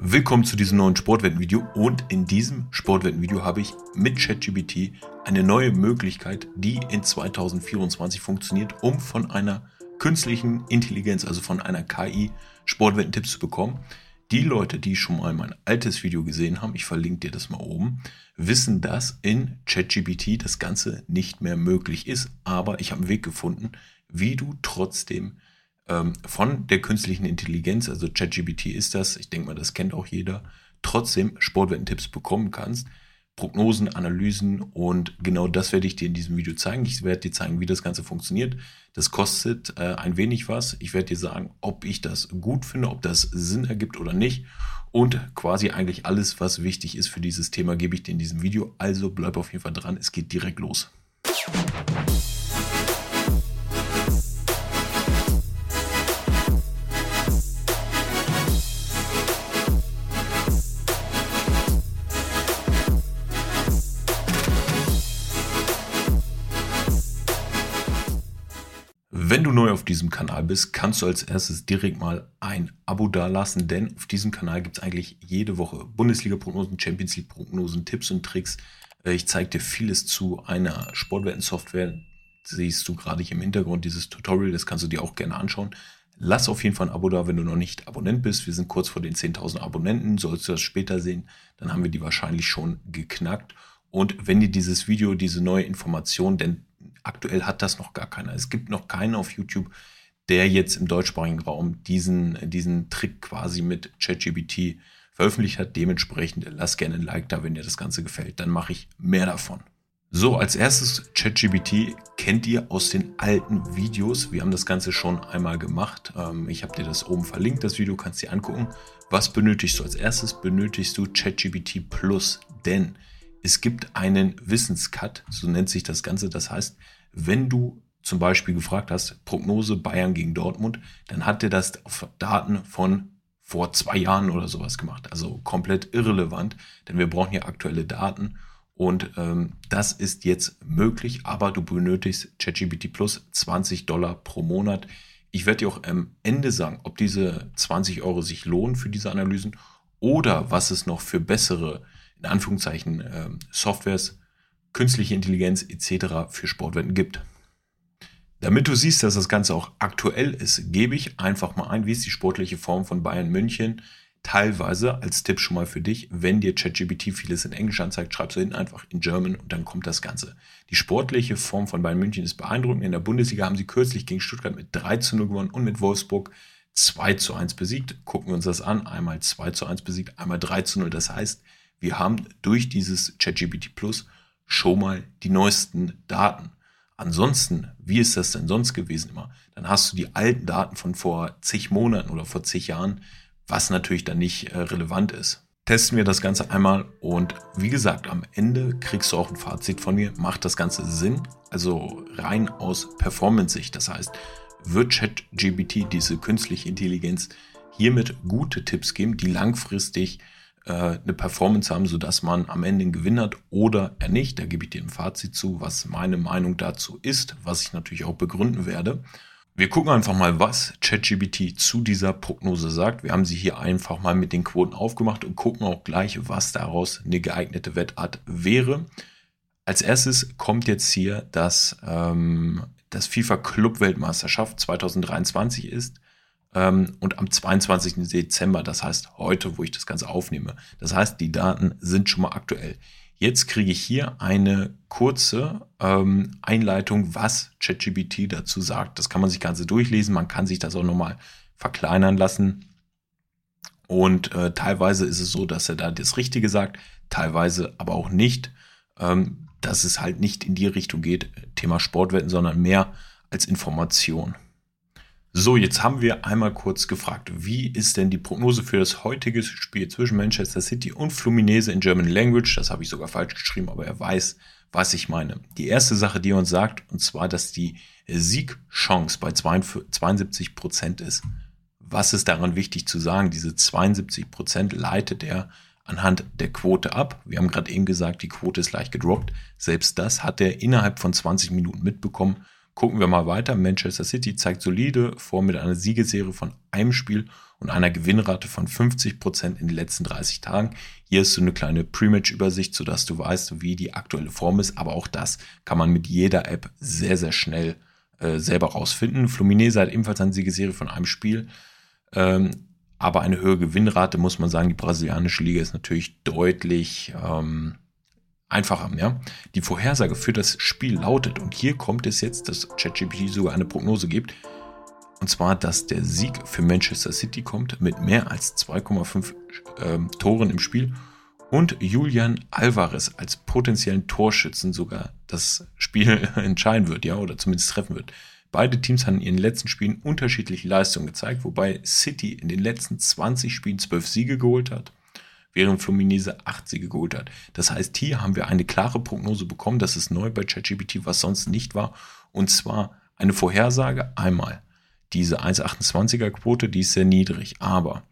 Willkommen zu diesem neuen Sportwettenvideo und in diesem Sportwettenvideo habe ich mit ChatGPT eine neue Möglichkeit, die in 2024 funktioniert, um von einer künstlichen Intelligenz, also von einer KI Sportwettentipps zu bekommen. Die Leute, die schon mal mein altes Video gesehen haben, ich verlinke dir das mal oben, wissen, dass in ChatGPT das Ganze nicht mehr möglich ist, aber ich habe einen Weg gefunden, wie du trotzdem ähm, von der künstlichen Intelligenz, also ChatGPT ist das, ich denke mal, das kennt auch jeder, trotzdem Sportwettentipps bekommen kannst. Prognosen, Analysen und genau das werde ich dir in diesem Video zeigen. Ich werde dir zeigen, wie das Ganze funktioniert. Das kostet äh, ein wenig was. Ich werde dir sagen, ob ich das gut finde, ob das Sinn ergibt oder nicht. Und quasi eigentlich alles, was wichtig ist für dieses Thema, gebe ich dir in diesem Video. Also bleib auf jeden Fall dran. Es geht direkt los. Diesem Kanal bist, kannst du als erstes direkt mal ein Abo dalassen, denn auf diesem Kanal gibt es eigentlich jede Woche Bundesliga-Prognosen, Champions League-Prognosen, Tipps und Tricks. Äh, ich zeige dir vieles zu einer Sportwetten-Software. Siehst du gerade hier im Hintergrund dieses Tutorial, das kannst du dir auch gerne anschauen. Lass auf jeden Fall ein Abo da, wenn du noch nicht Abonnent bist. Wir sind kurz vor den 10.000 Abonnenten. Sollst du das später sehen, dann haben wir die wahrscheinlich schon geknackt. Und wenn dir dieses Video, diese neue Information, denn aktuell hat das noch gar keiner. Es gibt noch keinen auf YouTube, der jetzt im deutschsprachigen Raum diesen, diesen Trick quasi mit ChatGPT veröffentlicht hat. Dementsprechend lass gerne ein Like da, wenn dir das Ganze gefällt. Dann mache ich mehr davon. So, als erstes ChatGPT kennt ihr aus den alten Videos. Wir haben das Ganze schon einmal gemacht. Ähm, ich habe dir das oben verlinkt, das Video kannst du dir angucken. Was benötigst du? Als erstes benötigst du ChatGPT Plus, denn es gibt einen Wissenscut, so nennt sich das Ganze. Das heißt, wenn du zum Beispiel gefragt hast, Prognose Bayern gegen Dortmund, dann hat er das auf Daten von vor zwei Jahren oder sowas gemacht. Also komplett irrelevant, denn wir brauchen ja aktuelle Daten. Und ähm, das ist jetzt möglich, aber du benötigst ChatGPT Plus 20 Dollar pro Monat. Ich werde dir auch am Ende sagen, ob diese 20 Euro sich lohnen für diese Analysen oder was es noch für bessere in Anführungszeichen äh, Softwares, künstliche Intelligenz etc. für Sportwetten gibt. Damit du siehst, dass das Ganze auch aktuell ist, gebe ich einfach mal ein, wie ist die sportliche Form von Bayern München. Teilweise als Tipp schon mal für dich, wenn dir ChatGPT vieles in Englisch anzeigt, schreibst du hinten einfach in German und dann kommt das Ganze. Die sportliche Form von Bayern München ist beeindruckend. In der Bundesliga haben sie kürzlich gegen Stuttgart mit 3 zu 0 gewonnen und mit Wolfsburg 2 zu 1 besiegt. Gucken wir uns das an. Einmal 2 zu 1 besiegt, einmal 3 zu 0. Das heißt, wir haben durch dieses ChatGPT Plus schon mal die neuesten Daten. Ansonsten, wie ist das denn sonst gewesen immer? Dann hast du die alten Daten von vor zig Monaten oder vor zig Jahren, was natürlich dann nicht äh, relevant ist. Testen wir das Ganze einmal und wie gesagt, am Ende kriegst du auch ein Fazit von mir. Macht das Ganze Sinn? Also rein aus Performance-Sicht. Das heißt, wird ChatGPT, diese künstliche Intelligenz, hiermit gute Tipps geben, die langfristig eine Performance haben, sodass man am Ende einen Gewinn hat oder er nicht. Da gebe ich dir ein Fazit zu, was meine Meinung dazu ist, was ich natürlich auch begründen werde. Wir gucken einfach mal, was ChatGPT zu dieser Prognose sagt. Wir haben sie hier einfach mal mit den Quoten aufgemacht und gucken auch gleich, was daraus eine geeignete Wettart wäre. Als erstes kommt jetzt hier, dass ähm, das FIFA Club Weltmeisterschaft 2023 ist ähm, und am 22. Dezember, das heißt heute, wo ich das Ganze aufnehme. Das heißt, die Daten sind schon mal aktuell. Jetzt kriege ich hier eine kurze ähm, Einleitung, was ChatGPT dazu sagt. Das kann man sich Ganze durchlesen. Man kann sich das auch nochmal verkleinern lassen. Und äh, teilweise ist es so, dass er da das Richtige sagt, teilweise aber auch nicht. Ähm, dass es halt nicht in die Richtung geht, Thema Sportwetten, sondern mehr als Information. So, jetzt haben wir einmal kurz gefragt, wie ist denn die Prognose für das heutige Spiel zwischen Manchester City und Fluminese in German Language? Das habe ich sogar falsch geschrieben, aber er weiß, was ich meine. Die erste Sache, die er uns sagt, und zwar, dass die Siegchance bei 72 Prozent ist. Was ist daran wichtig zu sagen? Diese 72 Prozent leitet er anhand der Quote ab. Wir haben gerade eben gesagt, die Quote ist leicht gedroppt. Selbst das hat er innerhalb von 20 Minuten mitbekommen Gucken wir mal weiter. Manchester City zeigt solide vor mit einer Siegeserie von einem Spiel und einer Gewinnrate von 50 Prozent in den letzten 30 Tagen. Hier ist so eine kleine Pre-Match-Übersicht, sodass du weißt, wie die aktuelle Form ist. Aber auch das kann man mit jeder App sehr, sehr schnell äh, selber rausfinden. Fluminese hat ebenfalls eine Siegeserie von einem Spiel. Ähm, aber eine höhere Gewinnrate, muss man sagen, die brasilianische Liga ist natürlich deutlich ähm, einfacher. Ja? Die Vorhersage für das Spiel lautet, und hier kommt es jetzt, dass ChatGPT sogar eine Prognose gibt, und zwar, dass der Sieg für Manchester City kommt mit mehr als 2,5 ähm, Toren im Spiel und Julian Alvarez als potenziellen Torschützen sogar das Spiel entscheiden wird, ja, oder zumindest treffen wird. Beide Teams haben in ihren letzten Spielen unterschiedliche Leistungen gezeigt, wobei City in den letzten 20 Spielen 12 Siege geholt hat, während Fluminese 8 Siege geholt hat. Das heißt, hier haben wir eine klare Prognose bekommen, das ist neu bei ChatGPT, was sonst nicht war, und zwar eine Vorhersage einmal diese 1,28er Quote, die ist sehr niedrig, aber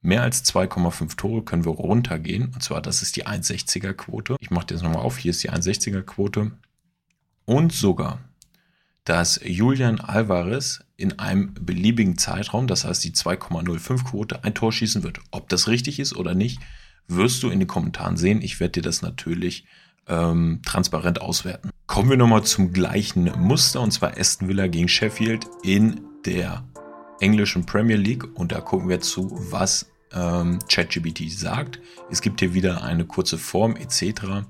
mehr als 2,5 Tore können wir runtergehen. Und zwar, das ist die 1,60er Quote. Ich mache das nochmal auf. Hier ist die 1,60er Quote. Und sogar, dass Julian Alvarez in einem beliebigen Zeitraum, das heißt die 2,05 Quote, ein Tor schießen wird. Ob das richtig ist oder nicht, wirst du in den Kommentaren sehen. Ich werde dir das natürlich ähm, transparent auswerten. Kommen wir nochmal zum gleichen Muster und zwar Aston Villa gegen Sheffield in der englischen Premier League und da gucken wir zu, was ähm, ChatGPT sagt. Es gibt hier wieder eine kurze Form etc.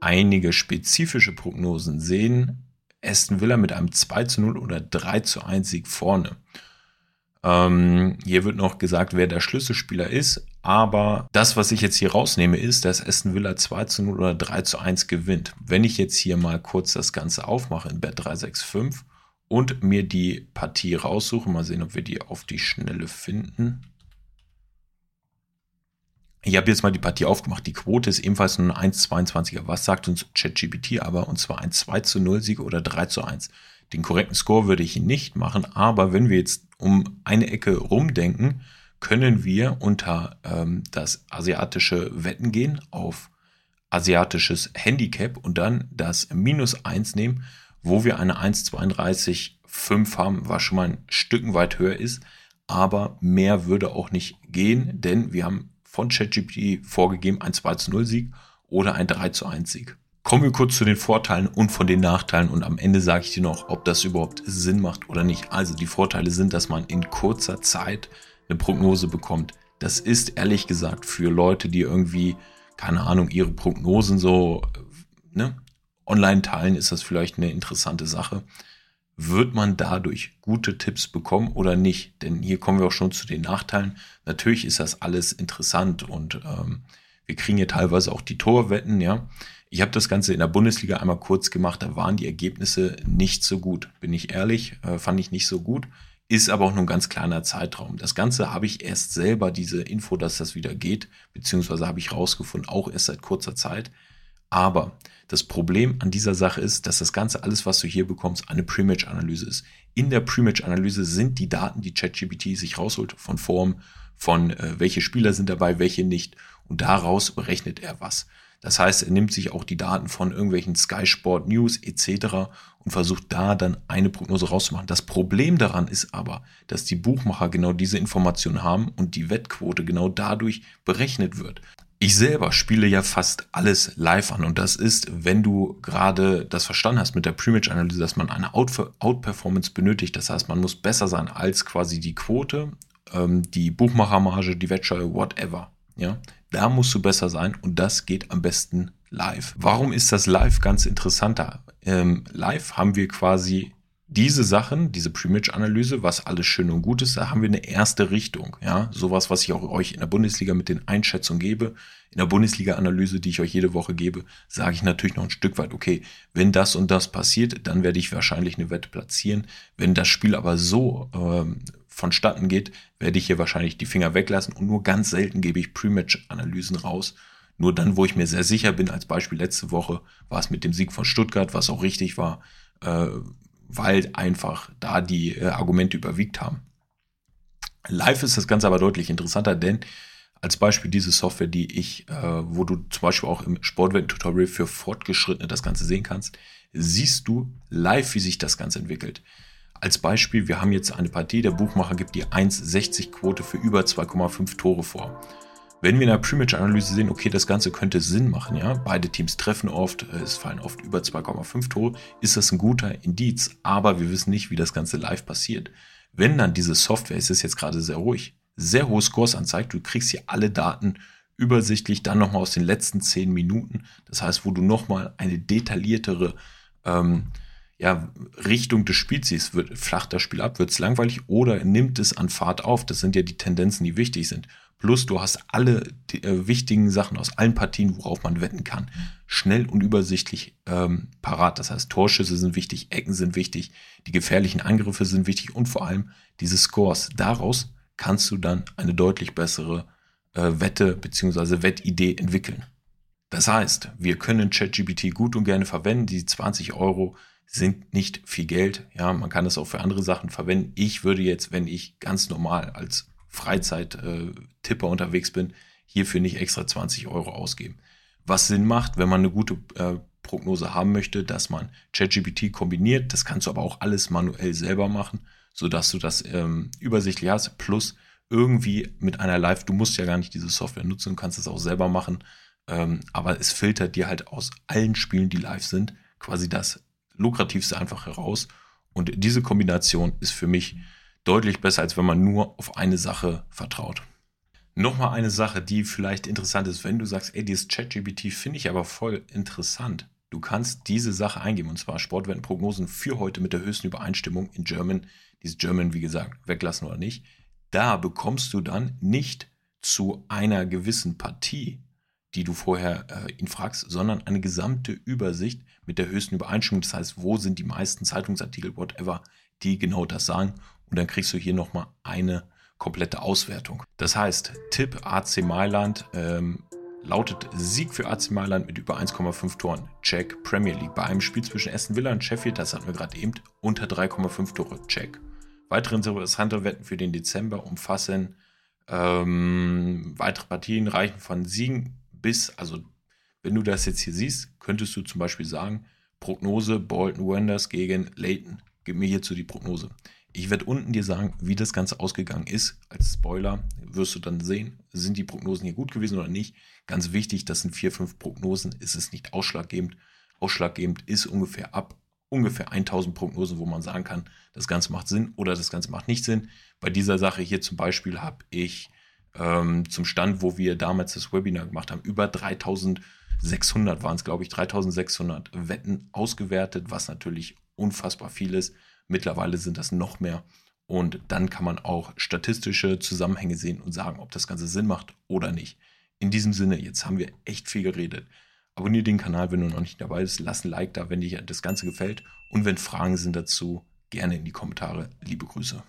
Einige spezifische Prognosen sehen Aston Villa mit einem 2 zu 0 oder 3 zu 1 Sieg vorne. Ähm, hier wird noch gesagt, wer der Schlüsselspieler ist, aber das, was ich jetzt hier rausnehme, ist, dass Aston Villa 2 zu 0 oder 3 zu 1 gewinnt. Wenn ich jetzt hier mal kurz das Ganze aufmache in Bet 365 und mir die Partie raussuche. Mal sehen, ob wir die auf die Schnelle finden. Ich habe jetzt mal die Partie aufgemacht. Die Quote ist ebenfalls nur ein 1,22er. Was sagt uns ChatGPT aber? Und zwar ein 2 zu 0 Sieg oder 3 zu 1. Den korrekten Score würde ich nicht machen, aber wenn wir jetzt um eine Ecke rumdenken, können wir unter ähm, das asiatische Wetten gehen auf asiatisches Handicap und dann das Minus 1 nehmen wo wir eine 1,32,5 haben, was schon mal ein Stück weit höher ist. Aber mehr würde auch nicht gehen, denn wir haben von ChatGPT vorgegeben ein 2 zu 0 Sieg oder ein 3 zu 1 Sieg. Kommen wir kurz zu den Vorteilen und von den Nachteilen und am Ende sage ich dir noch, ob das überhaupt Sinn macht oder nicht. Also die Vorteile sind, dass man in kurzer Zeit eine Prognose bekommt. Das ist ehrlich gesagt für Leute, die irgendwie, keine Ahnung, ihre Prognosen so ne, online teilen, ist das vielleicht eine interessante Sache. Wird man dadurch gute Tipps bekommen oder nicht? Denn hier kommen wir auch schon zu den Nachteilen. Natürlich ist das alles interessant und ähm, wir kriegen hier teilweise auch die Torwetten, ja. Ich habe das Ganze in der Bundesliga einmal kurz gemacht, da waren die Ergebnisse nicht so gut. Bin ich ehrlich, äh, fand ich nicht so gut. Ist aber auch nur ein ganz kleiner Zeitraum. Das Ganze habe ich erst selber, diese Info, dass das wieder geht, beziehungsweise habe ich rausgefunden, auch erst seit kurzer Zeit. Aber das Problem an dieser Sache ist, dass das Ganze, alles, was du hier bekommst, eine Pre-Match-Analyse ist. In der Pre-Match-Analyse sind die Daten, die ChatGPT sich rausholt, von Form, von äh, welche Spieler sind dabei, welche nicht. Und daraus berechnet er was. Das heißt, er nimmt sich auch die Daten von irgendwelchen Sky Sport News etc. und versucht da dann eine Prognose rauszumachen. Das Problem daran ist aber, dass die Buchmacher genau diese Informationen haben und die Wettquote genau dadurch berechnet wird. Ich selber spiele ja fast alles live an und das ist, wenn du gerade das verstanden hast mit der Pre-Match-Analyse, dass man eine Out-Performance benötigt. Das heißt, man muss besser sein als quasi die Quote, ähm, die Buchmachermarge, die Wettscheue, whatever. Ja, da musst du besser sein und das geht am besten live. Warum ist das live ganz interessanter? Ähm, live haben wir quasi diese Sachen, diese Pre-Match-Analyse, was alles schön und gut ist, da haben wir eine erste Richtung. Ja, sowas, was ich auch euch in der Bundesliga mit den Einschätzungen gebe. In der Bundesliga-Analyse, die ich euch jede Woche gebe, sage ich natürlich noch ein Stück weit, okay, wenn das und das passiert, dann werde ich wahrscheinlich eine Wette platzieren. Wenn das Spiel aber so ähm, vonstatten geht, werde ich hier wahrscheinlich die Finger weglassen und nur ganz selten gebe ich Pre-Match-Analysen raus. Nur dann, wo ich mir sehr sicher bin, als Beispiel letzte Woche war es mit dem Sieg von Stuttgart, was auch richtig war, äh, weil einfach da die äh, Argumente überwiegt haben. Live ist das Ganze aber deutlich interessanter, denn Als Beispiel diese Software, die ich, äh, wo du zum Beispiel auch im Sportwetten-Tutorial für Fortgeschrittene das Ganze sehen kannst, siehst du live, wie sich das Ganze entwickelt. Als Beispiel, wir haben jetzt eine Partie, der Buchmacher gibt die 1,60 Quote für über 2,5 Tore vor. Wenn wir in der Pre-Match-Analyse sehen, okay, das Ganze könnte Sinn machen, ja, beide Teams treffen oft, äh, es fallen oft über 2,5 Tore, ist das ein guter Indiz, aber wir wissen nicht, wie das Ganze live passiert. Wenn dann diese Software, es ist jetzt gerade sehr ruhig, sehr hohe Scores anzeigt, du kriegst hier alle Daten übersichtlich, dann nochmal aus den letzten 10 Minuten, das heißt, wo du nochmal eine detailliertere ähm, ja, Richtung des Spiels siehst, wird flacht das Spiel ab, wird es langweilig oder nimmt es an Fahrt auf, das sind ja die Tendenzen, die wichtig sind. Plus du hast alle die, äh, wichtigen Sachen aus allen Partien, worauf man wetten kann, schnell und übersichtlich ähm, parat. Das heißt, Torschüsse sind wichtig, Ecken sind wichtig, die gefährlichen Angriffe sind wichtig und vor allem diese Scores. Daraus kannst du dann eine deutlich bessere äh, Wette bzw. Wettidee entwickeln. Das heißt, wir können ChatGPT gut und gerne verwenden. Die 20 Euro sind nicht viel Geld. Ja, man kann das auch für andere Sachen verwenden. Ich würde jetzt, wenn ich ganz normal als Freizeit-Tipper unterwegs bin, hierfür nicht extra 20 Euro ausgeben. Was Sinn macht, wenn man eine gute äh, Prognose haben möchte, dass man ChatGPT kombiniert. Das kannst du aber auch alles manuell selber machen, sodass du das ähm, übersichtlich hast. Plus irgendwie mit einer Live, du musst ja gar nicht diese Software nutzen, du kannst es auch selber machen. Ähm, aber es filtert dir halt aus allen Spielen, die live sind, quasi das lukrativste einfach heraus. Und diese Kombination ist für mich deutlich besser, als wenn man nur auf eine Sache vertraut. Nochmal eine Sache, die vielleicht interessant ist, wenn du sagst, ey, dieses ChatGPT finde ich aber voll interessant. Du kannst diese Sache eingeben, und zwar Sportwettenprognosen für heute mit der höchsten Übereinstimmung in German. Dieses German, wie gesagt, weglassen oder nicht. Da bekommst du dann nicht zu einer gewissen Partie, die du vorher äh, ihn fragst, sondern eine gesamte Übersicht mit der höchsten Übereinstimmung. Das heißt, wo sind die meisten Zeitungsartikel, whatever, die genau das sagen. Und dann kriegst du hier nochmal eine komplette Auswertung. Das heißt, Tipp AC Mailand ähm, lautet Sieg für AC Mailand mit über 1,5 Toren. Check Premier League. Bei einem Spiel zwischen Aston Villa und Sheffield, das hatten wir gerade eben, unter 3,5 Tore. Check. Weitere interessante Wetten für den Dezember umfassen ähm, weitere Partien reichen von Siegen bis, also wenn du das jetzt hier siehst, könntest du zum Beispiel sagen, Prognose Bolton Wanderers gegen Leighton. Gib mir hierzu die Prognose. Ich werde unten dir sagen, wie das Ganze ausgegangen ist. Als Spoiler wirst du dann sehen, sind die Prognosen hier gut gewesen oder nicht. Ganz wichtig, das sind vier, fünf Prognosen, ist es nicht ausschlaggebend. Ausschlaggebend ist ungefähr ab ungefähr 1000 Prognosen, wo man sagen kann, das Ganze macht Sinn oder das Ganze macht nicht Sinn. Bei dieser Sache hier zum Beispiel habe ich ähm, zum Stand, wo wir damals das Webinar gemacht haben, über 3600 waren es, glaube ich, 3600 Wetten ausgewertet, was natürlich unfassbar viel ist. Mittlerweile sind das noch mehr. Und dann kann man auch statistische Zusammenhänge sehen und sagen, ob das Ganze Sinn macht oder nicht. In diesem Sinne, jetzt haben wir echt viel geredet. Abonniere den Kanal, wenn du noch nicht dabei bist. Lass ein Like da, wenn dir das Ganze gefällt. Und wenn Fragen sind dazu, gerne in die Kommentare. Liebe Grüße.